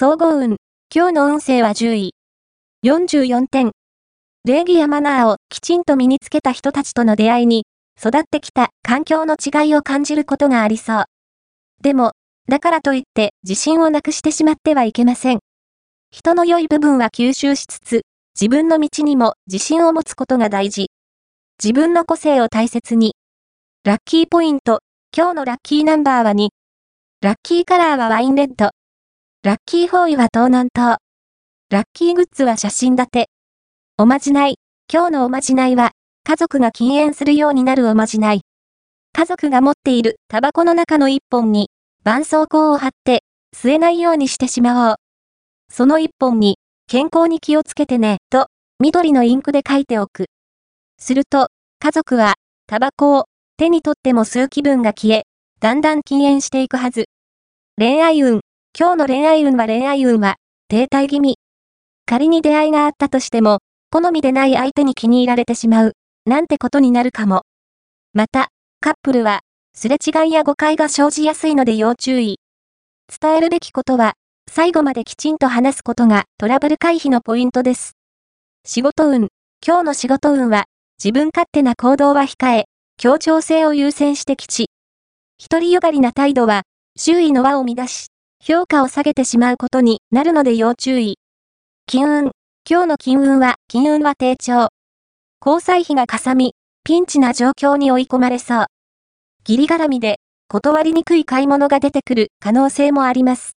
総合運。今日の運勢は10位。44点。礼儀やマナーをきちんと身につけた人たちとの出会いに、育ってきた環境の違いを感じることがありそう。でも、だからといって自信をなくしてしまってはいけません。人の良い部分は吸収しつつ、自分の道にも自信を持つことが大事。自分の個性を大切に。ラッキーポイント。今日のラッキーナンバーは2。ラッキーカラーはワインレッド。ラッキーフォーイは東南東。ラッキーグッズは写真立て。おまじない。今日のおまじないは、家族が禁煙するようになるおまじない。家族が持っているタバコの中の一本に、絆創膏を貼って、吸えないようにしてしまおう。その一本に、健康に気をつけてね、と、緑のインクで書いておく。すると、家族は、タバコを手に取っても吸う気分が消え、だんだん禁煙していくはず。恋愛運。今日の恋愛運は恋愛運は、停滞気味。仮に出会いがあったとしても、好みでない相手に気に入られてしまう、なんてことになるかも。また、カップルは、すれ違いや誤解が生じやすいので要注意。伝えるべきことは、最後まできちんと話すことがトラブル回避のポイントです。仕事運。今日の仕事運は、自分勝手な行動は控え、協調性を優先して吉。独りよがりな態度は、周囲の輪を乱し、評価を下げてしまうことになるので要注意。金運。今日の金運は、金運は低調。交際費がかさみ、ピンチな状況に追い込まれそう。ギリ絡みで、断りにくい買い物が出てくる可能性もあります。